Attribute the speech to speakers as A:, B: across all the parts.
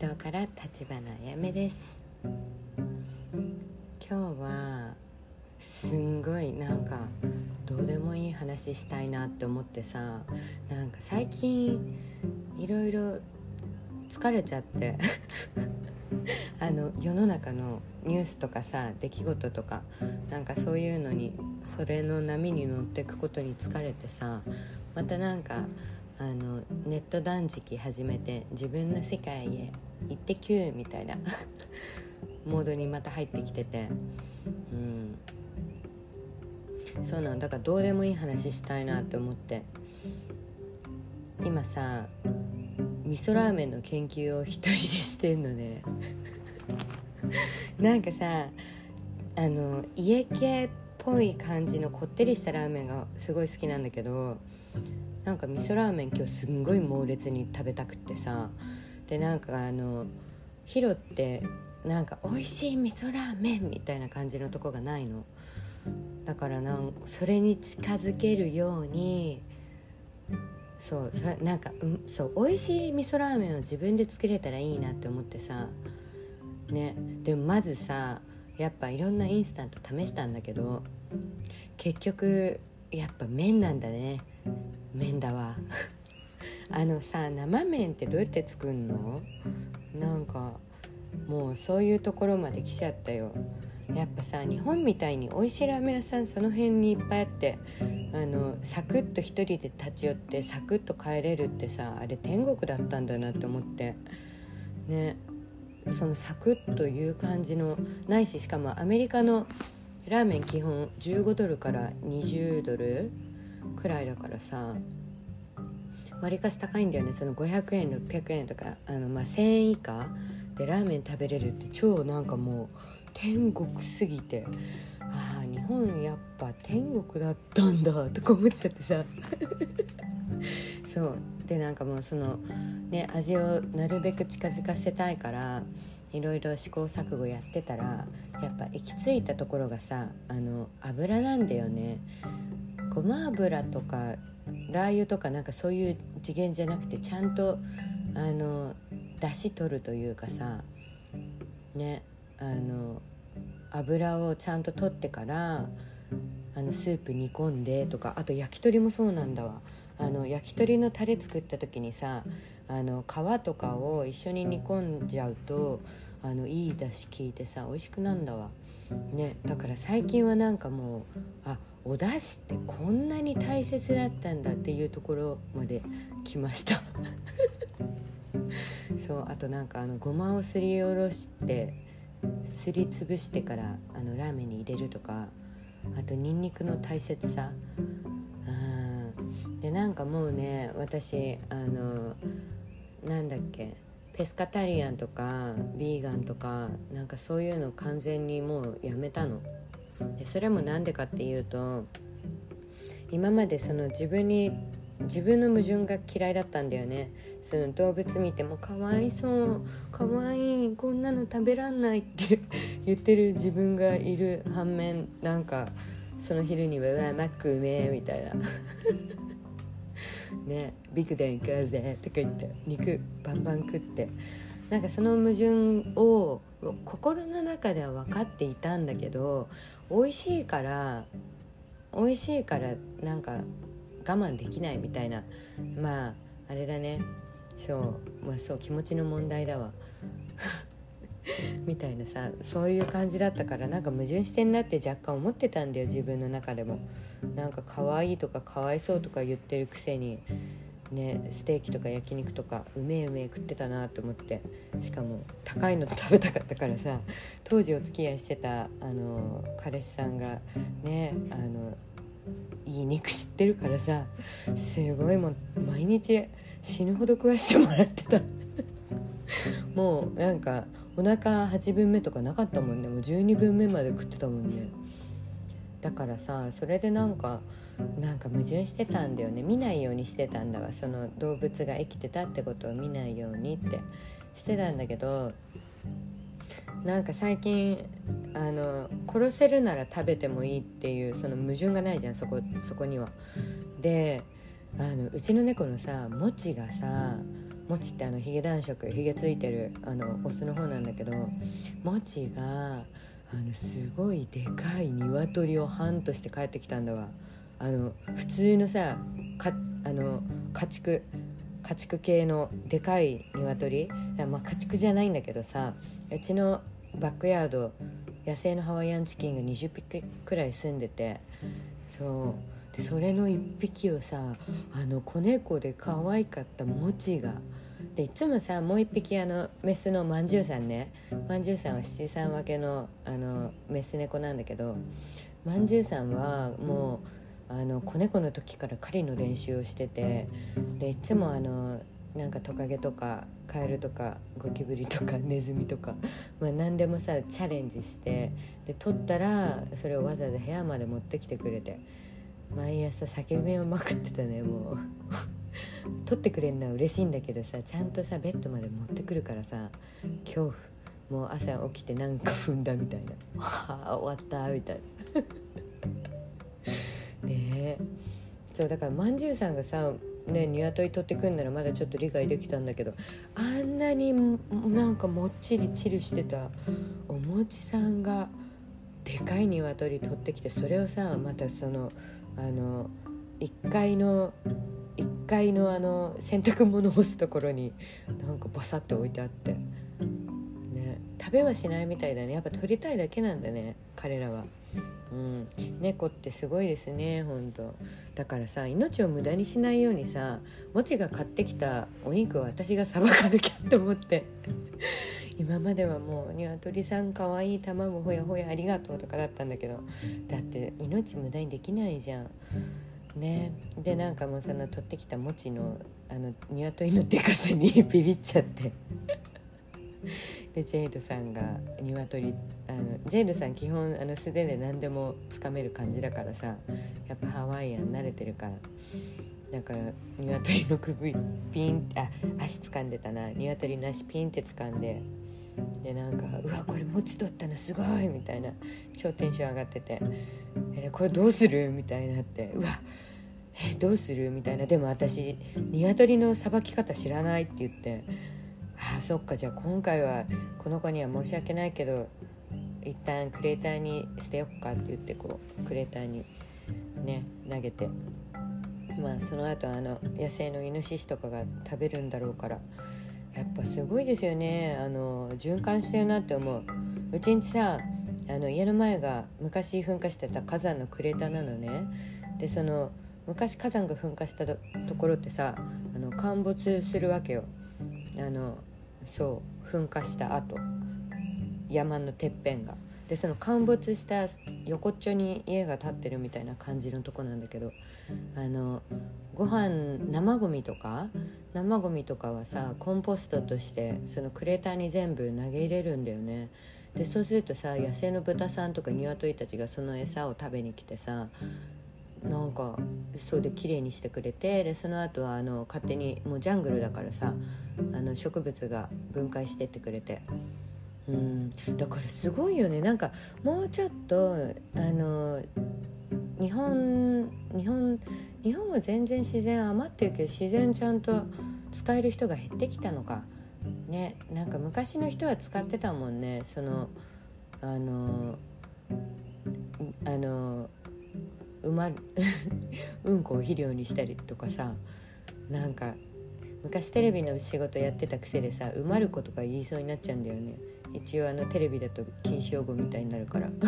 A: ハワイ島から立花あやめです。今日はすんごいなんかどうでもいい話したいなって思ってさなんか最近いろいろ疲れちゃって。あの世の中のニュースとかさ出来事とかなんかそういうのにそれの波に乗ってくことに疲れてさまたなんかあのネット断食始めて自分の世界へ行ってきゅうみたいな。モードにまた入ってきてて。うん。そうなんだからどうでもいい話したいなって思って。今さ味噌ラーメンの研究を一人でしてんのね。なんかさあの家系っぽい感じのこってりしたラーメンがすごい好きなんだけどなんか味噌ラーメン今日すんごい猛烈に食べたくってさでなんかあのヒロってなんか美味しい味噌ラーメンみたいな感じのとこがないの。だからなんそれに近づけるようにそうそなんか、うん、そう美味しい味噌ラーメンを自分で作れたらいいなって思ってさ。ねでもまずさやっぱいろんなインスタント試したんだけど結局やっぱ麺なんだね。麺だわ。あのさ生麺ってどうやって作んの？なんかもうそういうところまで来ちゃったよ。やっぱさ日本みたいに美味しいラーメン屋さんその辺にいっぱいあってあのサクッと一人で立ち寄ってサクッと帰れるってさあれ天国だったんだなって思って。ね。そのサクッという感じのないししかもアメリカのラーメン基本15ドルから20ドルくらいだからさわりかし高いんだよね。その500円600円とかあの、まあ、1000円以下でラーメン食べれるって超なんかもう天国すぎて。ああ日本やっぱ天国だったんだとか思っちゃってさ。そう。でなんかもうそのね味をなるべく近づかせたいからいろいろ試行錯誤やってたらやっぱ行き着いたところがさあの油なんだよね。ごま油とかラー油とかなんかそういう次元じゃなくてちゃんとあの出汁取るというかさねあの油をちゃんと取ってからあのスープ煮込んでとかあと焼き鳥もそうなんだわ。あの焼き鳥のタレ作った時にさあの皮とかを一緒に煮込んじゃうとあのいい出汁効いてさ美味しくなんだわ。ねだから最近はなんかもうあお出汁ってこんなに大切だったんだっていうところまで来ました。そうあとなんかあのごまをすりおろしてすりつぶしてからあのラーメンに入れるとかあとニンニクの大切さ。うん。でなんかもうね私あのなんだっけペスカタリアンとかビーガンとかなんかそういうの完全にもうやめたの。でそれも何でかっていうと今までその自分に自分の矛盾が嫌いだったんだよね。その動物見てもかわいそうかわいいこんなの食べらんないって 言ってる自分がいる反面なんかその昼には「うわマックうめえ」みたいな。ね「ビッグデン行こうぜ」とか言って肉バンバン食って。なんかその矛盾を心の中では分かっていたんだけど美味しいから美味しいからなんか我慢できないみたいな。まああれだね。そうまあそう気持ちの問題だわ。みたいなさそういう感じだったからなんか矛盾してんなって若干思ってたんだよ自分の中でも。なんか可愛いとかかわいそうとか言ってるくせに。ねステーキとか焼肉とかうめえうめえ食ってたなと思ってしかも高いの食べたかったからさ当時お付き合いしてたあの彼氏さんがねあのいい肉知ってるからさすごいもう毎日死ぬほど食わしてもらってた。もうなんかお腹8分目とかなかったもんね。もう12分目まで食ってたもんね。だからさそれでなんかなんか矛盾してたんだよね見ないようにしてたんだわその動物が生きてたってことを見ないようにってしてたんだけどなんか最近あの殺せるなら食べてもいいっていうその矛盾がないじゃんそこそこには。であのうちの猫のさもちがさもちってあのヒゲ男色ヒゲついてるあのオスの方なんだけどもちがあのすごいでかい鶏をハンとして帰ってきたんだわあの普通のさかあの家畜家畜系のでかい鶏まあ家畜じゃないんだけどさうちのバックヤード野生のハワイアンチキンが20匹くらい住んでてそうでそれの1匹をさあの子猫で可愛かったもちがでいつもさもう1匹あのメスのまんじゅうさんねまんじゅうさんは七三分けのあのメス猫なんだけどまんじゅうさんはもうあの子猫の時から狩りの練習をしててでいつもあのなんかトカゲとかカエルとかゴキブリとか ネズミとか、まあ、何でもさチャレンジしてで取ったらそれをわざわざ部屋まで持ってきてくれて毎朝叫びをまくってたねもう。取ってくれるのは嬉しいんだけどさちゃんとさベッドまで持ってくるからさ恐怖。もう朝起きてなんか踏んだみたいな「はあ終わった」みたいな ねそうだからまんじゅうさんがさね鶏取ってくんならまだちょっと理解できたんだけどあんなになんかもっちりチルしてたお餅さんがでかい鶏取ってきてそれをさまたそのあの1階の1階のあの洗濯物を干すところになんかバサッと置いてあってね食べはしないみたいだねやっぱ取りたいだけなんだね彼らは。うん、猫ってすごいですね本当。だからさ命を無駄にしないようにさもちが買ってきたお肉を私がさばかなきゃって思って。今まではもう「鶏さんかわいい卵ほやほやありがとう」とかだったんだけど。だって命無駄にできないじゃん。ね。でなんかもうその取ってきたもちのあの鶏のでかさに ビビっちゃって。でジェイドさんが鶏あのジェイドさん基本あの素手で何でもつかめる感じだからさやっぱハワイアン慣れてるから。だから鶏の首ピンあ足掴んでたな。鶏の足ピンって掴んで。でなんか「うわこれ餅取ったのすごい!」みたいな。超テンション上がってて「えこれどうする?」みたいなって「うわえどうする?」みたいな。でも私鶏のさばき方知らないって言って。あそっか。じゃあ今回はこの子には申し訳ないけど一旦クレーターに捨てよっかって言ってこうクレーターにね投げて。まあその後あの野生のイノシシとかが食べるんだろうからやっぱすごいですよね。あの循環してるなって思う。うちんちさあの家の前が昔噴火してた火山のクレーターなのね。でその昔火山が噴火したところってさあの陥没するわけよ。あのそう噴火した後。山のてっぺんが。でその陥没した横っちょに家が建ってるみたいな感じのとこなんだけどあのご飯生ゴミとか生ゴミとかはさコンポストとしてそのクレーターに全部投げ入れるんだよね。でそうするとさ野生の豚さんとか鶏たちがその餌を食べに来てさなんかそうで綺麗にしてくれてでその後はあの勝手にもうジャングルだからさあの植物が分解してってくれて。うん。だからすごいよね。なんかもうちょっとあの日本日本日本は全然自然余ってるけど自然ちゃんと使える人が減ってきたのか。ね。なんか昔の人は使ってたもんね。そのあのあの埋ま うんこを肥料にしたりとかさなんか昔テレビの仕事やってたくせでさ「埋まる子」とか言いそうになっちゃうんだよね。一応あのテレビだと禁止用語みたいになるから。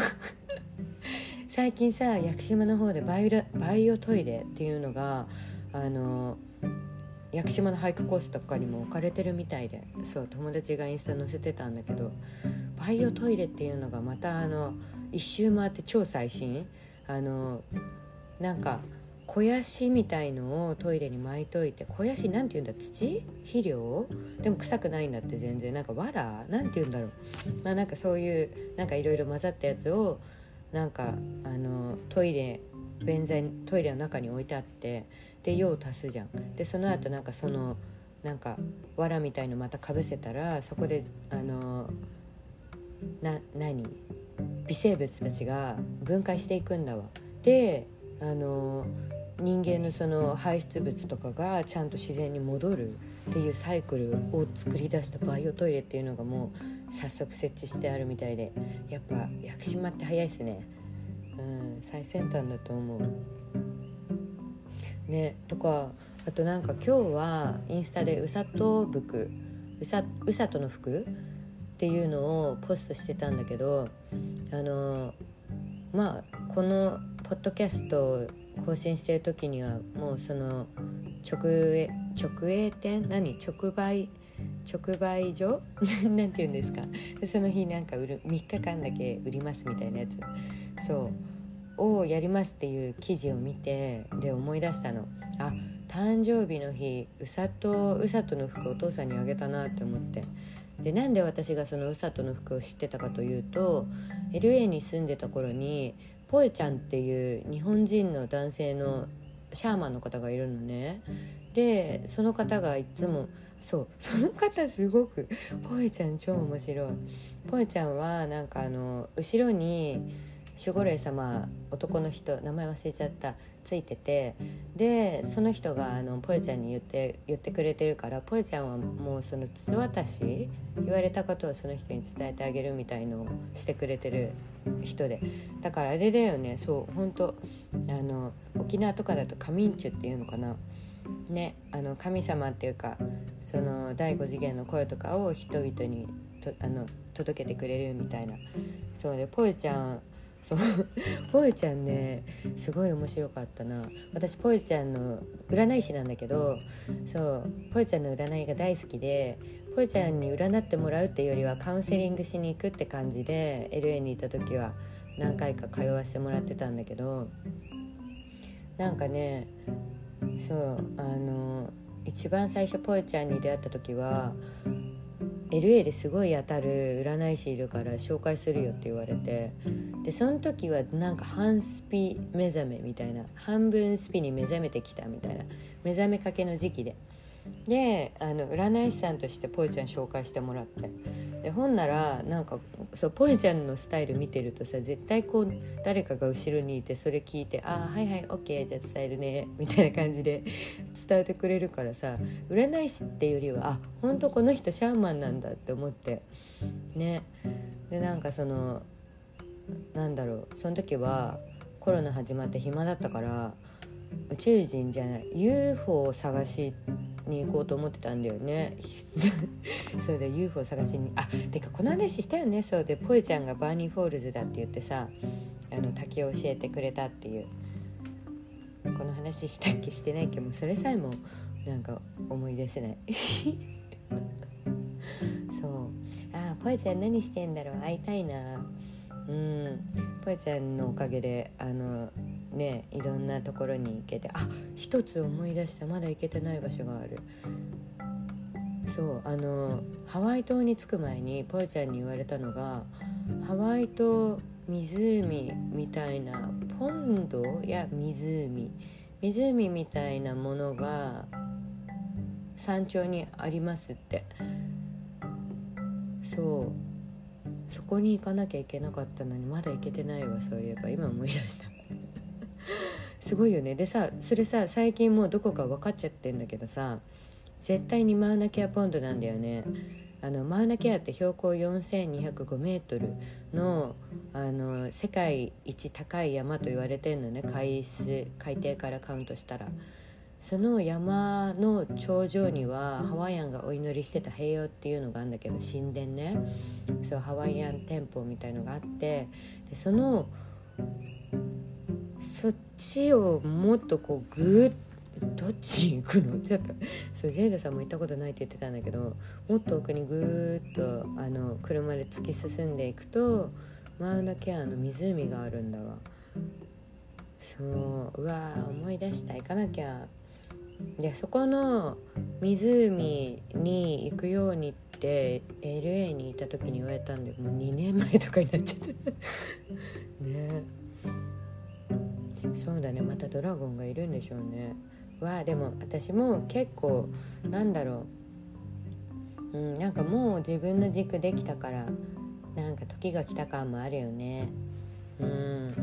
A: 最近さ屋久島の方でバイオバイオトイレっていうのがあの屋久島の俳句コースとかにも置かれてるみたいで。そう友達がインスタ載せてたんだけどバイオトイレっていうのがまたあの一周回って超最新あのなんか肥やしみたいのをトイレに巻いといて肥やしなんて言うんだ土肥料でも臭くないんだって全然なんかわらなんて言うんだろうまあなんかそういうなんかいろいろ混ざったやつをなんかあのトイレ便座トイレの中に置いてあってで用を足すじゃんでその後なんかそのなんか藁みたいのまたかぶせたらそこであのな何微生物たちが分解していくんだわ。であの人間のその排出物とかがちゃんと自然に戻るっていうサイクルを作り出したバイオトイレっていうのがもう早速設置してあるみたいでやっぱ屋久島って早いですね。うん最先端だと思う。ねとかあとなんか今日はインスタでうさと服うさうさとの服っていうのをポストしてたんだけどあのまあこのポッドキャストを更新してる時にはもうその直営直営店？何？直売直売所？なんて言うんですか？その日なんか売る3日間だけ売りますみたいなやつ。そう。をやりますっていう記事を見てで思い出したの。あ誕生日の日うさとうさとの服お父さんにあげたなって思って。でなんで私がそのうさとの服を知ってたかというと LA に住んでた頃にポエちゃんっていう日本人の男性のシャーマンの方がいるのね。でその方がいつもそうその方すごくポエちゃん超面白い。ポエちゃんはなんかあの後ろに守護霊様男の人名前忘れちゃった。ついててでその人があのポエちゃんに言って言ってくれてるからポエちゃんはもうその筒渡し言われたことをその人に伝えてあげるみたいのをしてくれてる人でだからあれだよねそう本当あの沖縄とかだとカミンチュっていうのかな。ねあの神様っていうかその第五次元の声とかを人々にとあの届けてくれるみたいな。そうでポエちゃんそう。ポエちゃんねすごい面白かったな。私ポエちゃんの占い師なんだけどそう。ポエちゃんの占いが大好きでポエちゃんに占ってもらうっていうよりはカウンセリングしに行くって感じで LA にいた時は何回か通わせてもらってたんだけどなんかねそうあの一番最初ポエちゃんに出会った時は LA ですごい当たる占い師いるから紹介するよって言われてでその時はなんか半スピ目覚めみたいな半分スピに目覚めてきたみたいな目覚めかけの時期で。であの占い師さんとしてポエちゃん紹介してもらって。でほんならなんかそうポエちゃんのスタイル見てるとさ絶対こう誰かが後ろにいてそれ聞いて「ああはいはい OK じゃあ伝えるね」みたいな感じで伝えてくれるからさ占い師っていうよりはあ本当この人シャーマンなんだって思って。ね。でなんかそのなんだろうその時はコロナ始まって暇だったから宇宙人じゃない UFO を探しに行こうと思ってたんだよね。それで UFO 探しに。あてかこの話したよね。そうでポエちゃんがバーニーフォールズだって言ってさあの滝を教えてくれたっていう。この話したっけしてないっけ？でもそれさえもなんか思い出せない。そう。あポエちゃん何してんだろう？会いたいな。うん。ポエちゃんのおかげであのねいろんなところに行けてあ一つ思い出したまだ行けてない場所がある。そうあのハワイ島に着く前にポエちゃんに言われたのがハワイ島湖みたいなポンドや湖湖みたいなものが山頂にありますって。そう。そこに行かなきゃいけなかったのにまだ行けてないわそういえば。今思い出した。すごいよね。でさそれさ最近もうどこか分かっちゃってんだけどさ絶対にマウナケアポンドなんだよね。あのマウナケアって標高4205メートルのあの世界一高い山と言われてんのね。海水海底からカウントしたら。その山の頂上にはハワイアンがお祈りしてた平洋っていうのがあるんだけど神殿ね。そうハワイアン店舗みたいのがあってでそのそっちをもっとこうぐどっちに行くの？ちょっとそうジェイドさんも行ったことないって言ってたんだけどもっと奥にぐーっとあの車で突き進んでいくとマウナケアの湖があるんだわ。そううわ思い出した。行かなきゃでそこの湖に行くようにって LA にいた時に言われたんでもう2年前とかになっちゃった。ね。そうだね。またドラゴンがいるんでしょうね。わあでも私も結構なんだろう、うん、なんかもう自分の軸できたからなんか時が来た感もあるよね。うん。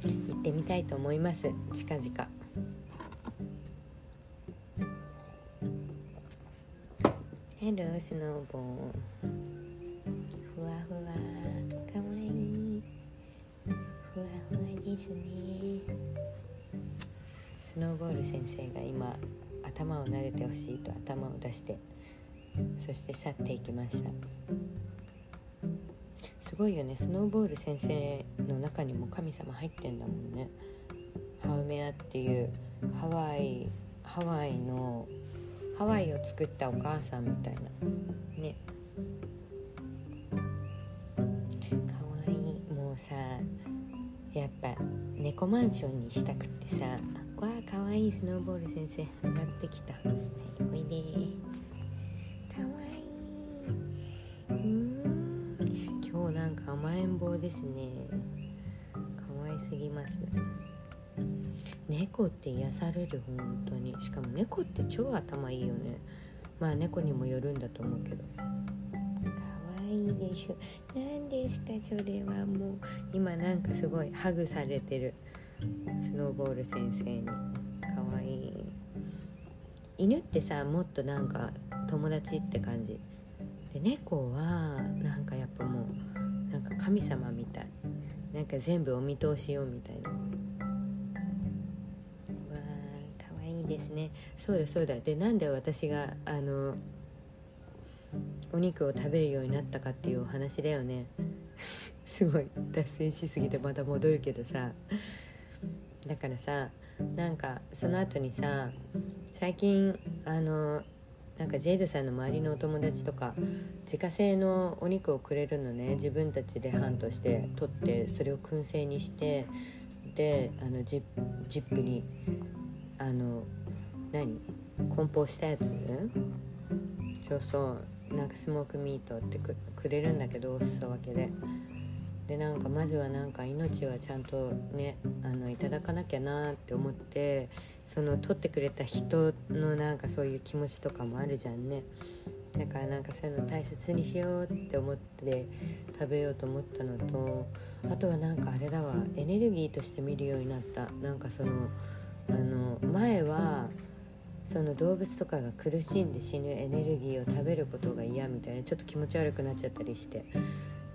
A: 行ってみたいと思います。近々。ヘロースノーボーふわふわかわいい。ふわふわですね。スノーボール先生が今頭を撫でてほしいと頭を出してそして去っていきました。すごいよね。スノーボール先生の中にも神様入ってんだもんね。ハウメアっていうハワイハワイのハワイを作ったお母さんみたいな。ね。かわいい。もうさやっぱ猫マンションにしたくってさわあかわいいスノーボール先生上がってきた。はいおいで。かわいい。うん。今日なんか甘えん坊ですね。かわいすぎます。猫って癒される本当に。しかも猫って超頭いいよね。まあ猫にもよるんだと思うけど。かわいいでしょ。何ですかそれはもう。今なんかすごいハグされてる。スノーボール先生に。かわい。い犬ってさもっとなんか友達って感じ。で猫はなんかやっぱもうなんか神様みたい。なんか全部お見通しよみたいですね。そうだそうだ。でなんで私があのお肉を食べるようになったかっていうお話だよね。すごい脱線しすぎてまた戻るけどさ。だからさなんかその後にさ最近あのなんかジェイドさんの周りのお友達とか自家製のお肉をくれるのね。自分たちでハントして取ってそれを燻製にしてであのジップにあの何？梱包したやつ？そうそう。なんかスモークミートってくれるんだけどお裾分けで。でなんかまずはなんか命はちゃんとねあのいただかなきゃなって思ってその取ってくれた人のなんかそういう気持ちとかもあるじゃんね。だからなんかそういうの大切にしようって思って食べようと思ったのとあとはなんかあれだわ。エネルギーとして見るようになった。なんかそのあの前はその動物とかが苦しんで死ぬエネルギーを食べることが嫌みたいなちょっと気持ち悪くなっちゃったりして。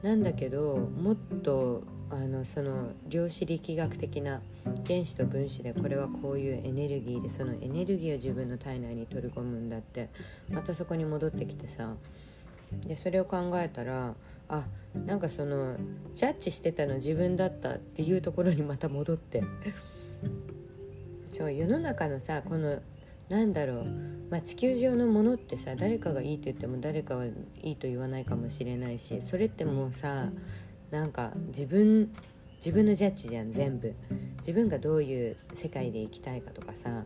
A: なんだけどもっとあのその量子力学的な原子と分子でこれはこういうエネルギーでそのエネルギーを自分の体内に取り込むんだって。またそこに戻ってきてさ。でそれを考えたらあなんかそのジャッジしてたの自分だったっていうところにまた戻って。そう世の中のさこのなんだろう、まあ、地球上のものってさ誰かがいいって言っても誰かはいいと言わないかもしれないしそれってもうさなんか自分自分のジャッジじゃん全部。自分がどういう世界で生きたいかとかさ。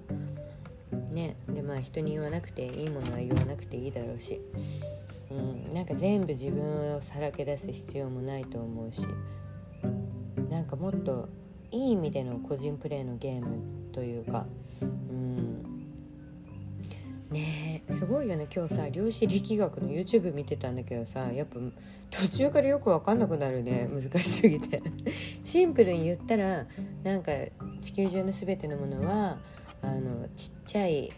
A: ねでまあ人に言わなくていいものは言わなくていいだろうし、うん、なんか全部自分をさらけ出す必要もないと思うし。なんかもっといい意味での個人プレーのゲームというか。うん。ねすごいよね。今日さ量子力学の YouTube 見てたんだけどさやっぱ途中からよく分かんなくなるね。難しすぎて。シンプルに言ったらなんか地球上の全てのものはあのちっちゃい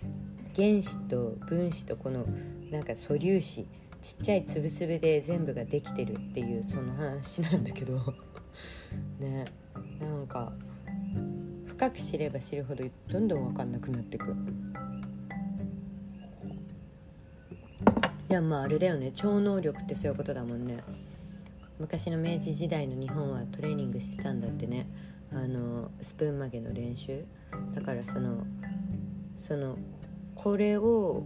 A: 原子と分子とこのなんか素粒子ちっちゃい粒々で全部ができてるっていうその話なんだけど。ねなんか深く知れば知るほどどんどん分かんなくなってく。いやまああれだよね。超能力ってそういうことだもんね。昔の明治時代の日本はトレーニングしてたんだってね。あのスプーン曲げの練習。だからそのそのこれを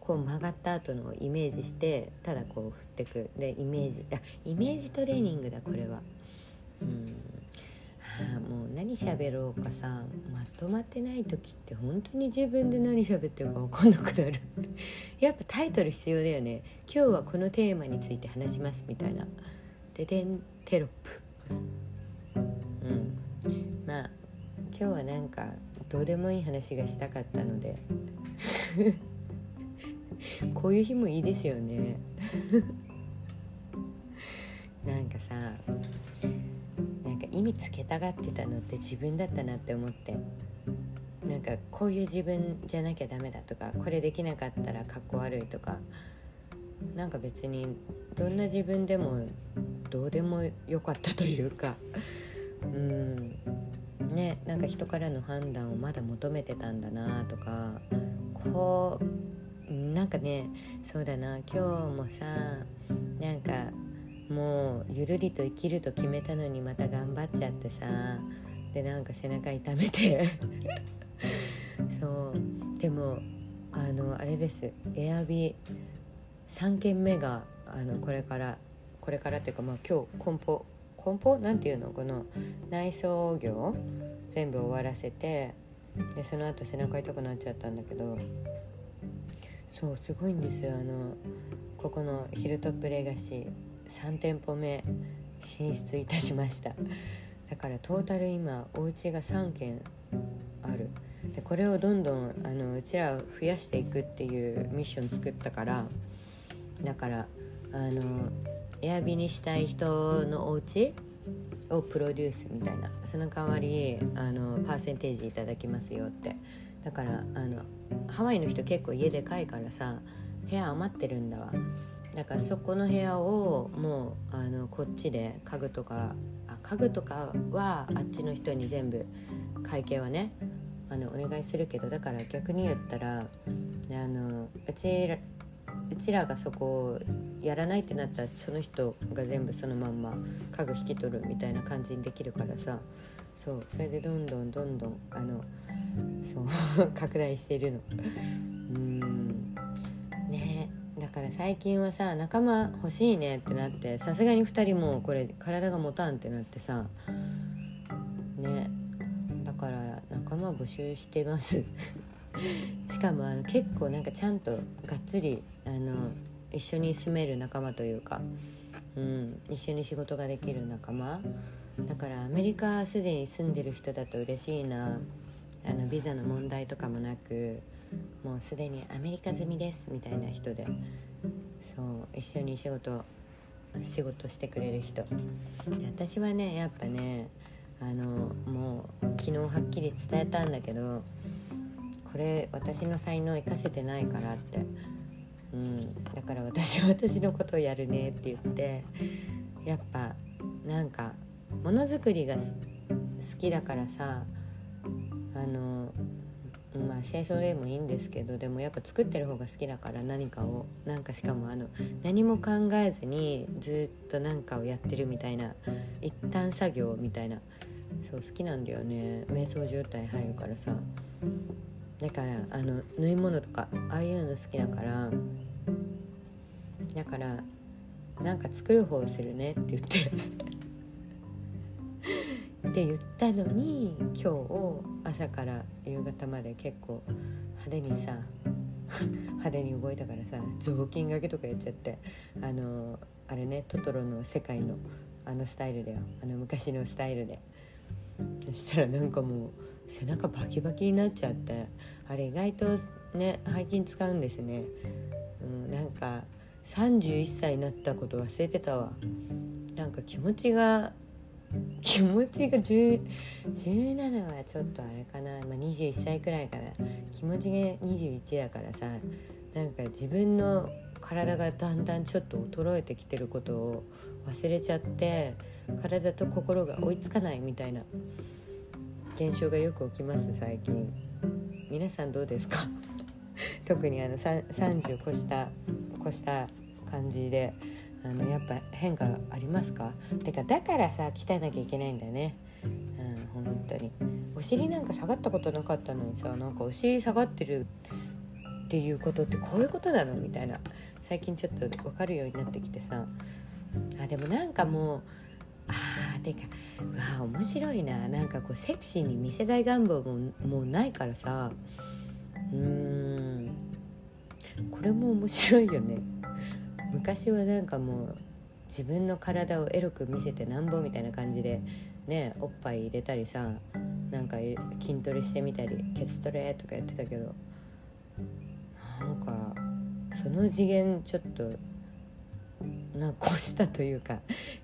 A: こう曲がった後のイメージしてただこう振ってく。でイメージあイメージトレーニングだこれは。うん。もう何喋ろうかさまとまってない時って本当に自分で何喋ってるか分かんなくなる。やっぱタイトル必要だよね。今日はこのテーマについて話しますみたいな。ででんテロップ。うん。まあ今日はなんかどうでもいい話がしたかったので。こういう日もいいですよね。なんかさ意味つけたがってたのって自分だったなって思って。なんかこういう自分じゃなきゃダメだとかこれできなかったらかっこ悪いとか。なんか別にどんな自分でもどうでもよかったというか。うん。ねなんか人からの判断をまだ求めてたんだなとか。こうなんかねそうだな。今日もさなんかもうゆるりと生きると決めたのにまた頑張っちゃってさ。でなんか背中痛めて。そう。でもあのあれです。エアビ3軒目があのこれからこれからっていうかまあ今日梱包梱包なんていうの？この内装業？全部終わらせてでその後背中痛くなっちゃったんだけど。そうすごいんですよ。あのここのヒルトップレガシー。3店舗目進出いたしました。だからトータル今お家が3軒ある。でこれをどんどんあのうちらを増やしていくっていうミッション作ったからだからあのエアビにしたい人のお家をプロデュースみたいなその代わりあのパーセンテージいただきますよって。だからあのハワイの人結構家でかいからさ部屋余ってるんだわ。だからそこの部屋をもうあのこっちで家具とかあ家具とかはあっちの人に全部会計はねあのお願いするけどだから逆に言ったらあのうちらうちらがそこをやらないってなったらその人が全部そのまんま家具引き取るみたいな感じにできるからさそうそれでどんどんどんどんあのそう 拡大しているの。から最近はさ仲間欲しいねってなってさすがに2人もこれ体が持たんってなってさねだから仲間募集してます。しかもあの結構なんかちゃんとがっつりあの一緒に住める仲間というか、うん、一緒に仕事ができる仲間。だからアメリカすでに住んでる人だと嬉しいな。あのビザの問題とかもなくもうすでにアメリカ済みですみたいな人でそう一緒に仕事仕事してくれる人。で私はねやっぱねあのもう昨日はっきり伝えたんだけどこれ私の才能生かせてないからって、うん、だから私は私のことをやるねって言ってやっぱなんかものづくりが好きだからさあのまあ清掃でもいいんですけどでもやっぱ作ってる方が好きだから何かをなんかしかもあの何も考えずにずっと何かをやってるみたいな一旦作業みたいなそう好きなんだよね。瞑想状態入るからさ。だからあの縫い物とかああいうの好きだからだからなんか作る方をするねって言ってって言ったのに今日を朝から夕方まで結構派手にさ 派手に動いたからさ雑巾がけとかやっちゃってあのあれねトトロの世界のあのスタイルだよ。あの昔のスタイルで。そしたらなんかもう背中バキバキになっちゃってあれ意外とね背筋使うんですね、うん、なんか31歳になったこと忘れてたわ。なんか気持ちが気持ちが17はちょっとあれかな、まあ、21歳くらいから気持ちが21だからさなんか自分の体がだんだんちょっと衰えてきてることを忘れちゃって体と心が追いつかないみたいな現象がよく起きます最近。皆さんどうですか？特にあの30越した越した感じで。あのやっぱ変化ありますか？てかだからさ鍛えなきゃいけないんだよね。うん本当に。お尻なんか下がったことなかったのにさなんかお尻下がってるっていうことってこういうことなの？みたいな。最近ちょっと分かるようになってきてさ。あでもなんかもうあーてかうわ面白いな。なんかこうセクシーに見せたい願望ももうないからさ。うーん。これも面白いよね。昔はなんかもう自分の体をエロく見せてなんぼみたいな感じでねおっぱい入れたりさなんか筋トレしてみたりケツトレとかやってたけどなんかその次元ちょっとなんか越したというか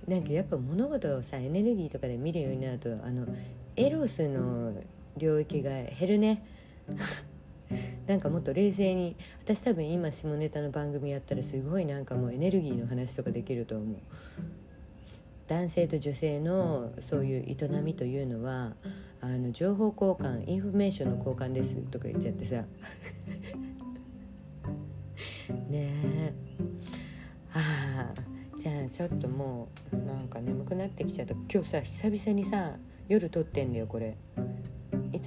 A: なんかやっぱ物事をさエネルギーとかで見るようになるとあのエロスの領域が減るね。なんかもっと冷静に私多分今下ネタの番組やったらすごいなんかもうエネルギーの話とかできると思う。男性と女性のそういう営みというのはあの情報交換インフォメーションの交換ですとか言っちゃってさ。ねえ。ああじゃあちょっともうなんか眠くなってきちゃった。今日さ久々にさ夜撮ってんだよこれ。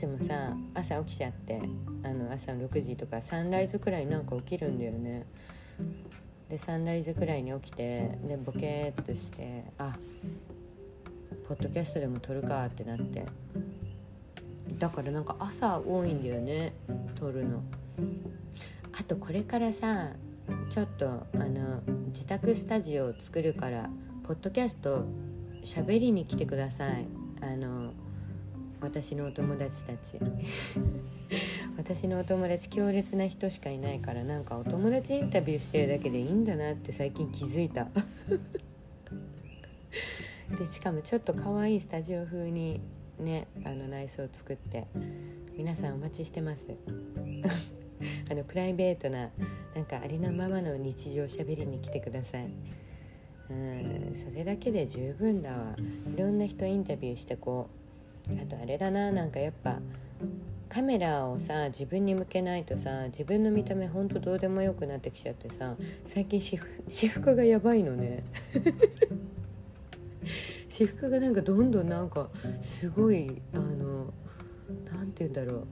A: いつもさ朝起きちゃってあの朝6時とか sunrise くらいなんか起きるんだよね。でサンライズくらいに起きてでボケーっとしてあポッドキャストでも撮るかってなって。だからなんか朝多いんだよね撮るの。あとこれからさちょっとあの自宅スタジオを作るからポッドキャスト喋りに来てください。あの私のお友達たち。私のお友達強烈な人しかいないからなんかお友達インタビューしてるだけでいいんだなって最近気づいた。でしかもちょっと可愛いスタジオ風にねあの内装を作って皆さんお待ちしてます。あのプライベートななんかありのままの日常しゃべりに来てください。うんそれだけで十分だわ。いろんな人インタビューしてこうあとあれだななんかやっぱカメラをさ自分に向けないとさ自分の見た目ほんとどうでもよくなってきちゃってさ最近私服がやばいのね。私服がなんかどんどんなんかすごいあの何て言うんだろう。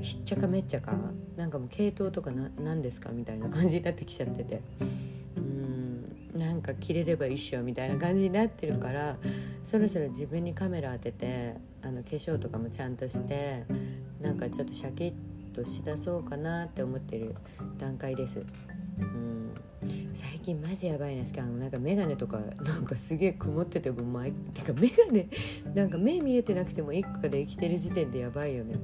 A: ひっちゃかめっちゃか。なんかもう系統とか何ですかみたいな感じになってきちゃってて。うんなんか着れれば一緒みたいな感じになってるからそろそろ自分にカメラ当ててあの化粧とかもちゃんとしてなんかちょっとシャキッとしだそうかなって思ってる段階です。うん。最近マジやばいなしかもなんか眼鏡とかなんかすげえ曇ってても前てか眼鏡なんか目見えてなくても1個で生きてる時点でやばいよね。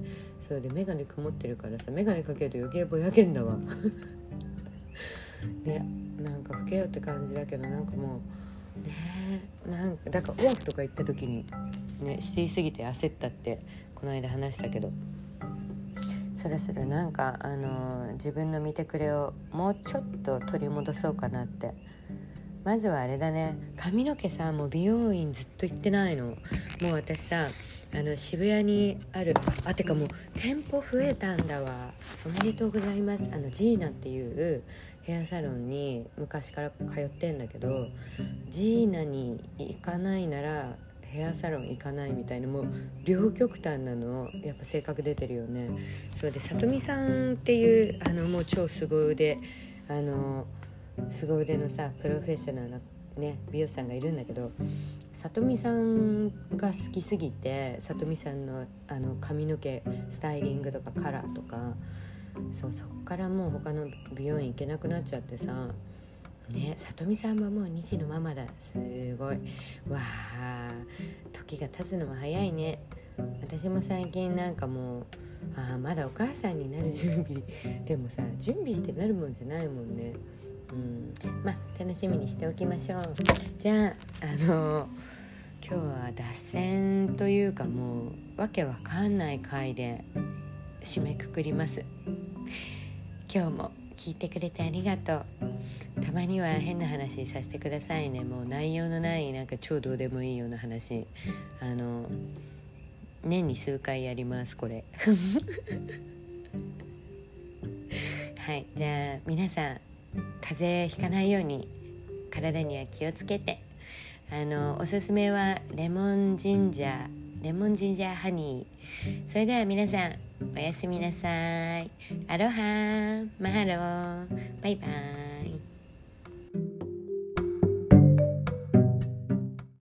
A: そうで眼鏡曇ってるからさ眼鏡かけると余計ぼやけんだわ。ね なんか老けよって感じだけどなんかもうねなんかだからオフとか行った時にねしていすぎて焦ったってこの間話したけど。そろそろなんか、あのー、自分の見てくれをもうちょっと取り戻そうかなって。まずはあれだね。髪の毛さもう美容院ずっと行ってないの。もう私さあの渋谷にあるあてかもう店舗増えたんだわ。おめでとうございます。あのジーナっていうヘアサロンに昔から通ってんだけどジーナに行かないならヘアサロン行かないみたいなもう両極端なのやっぱ性格出てるよね。それでさとみさんっていうあのもう超凄腕あの凄腕のさプロフェッショナルな、ね、美容師さんがいるんだけどさとみさんが好きすぎてさとみさんのあの髪の毛スタイリングとかカラーとかそうそっからもう他の美容院行けなくなっちゃってさ。ね里美さんももう2児のママだ。すごい。わあ時が経つのも早いね。私も最近なんかもうあまだお母さんになる準備。でもさ準備してなるもんじゃないもんね。うん。まあ楽しみにしておきましょう。じゃああの今日は脱線というかもうわけわかんない回で締めくくります。今日も聞いてくれてありがとう。たまには変な話させてくださいね。もう内容のないなんか超どうでもいいような話。あの年に数回やりますこれ。はいじゃあ皆さん風邪ひかないように体には気をつけて。あのおすすめはレモンジンジャーレモンジンジャーハニー。それでは皆さんおやすみなさい。アロハマハロー。バイバイ。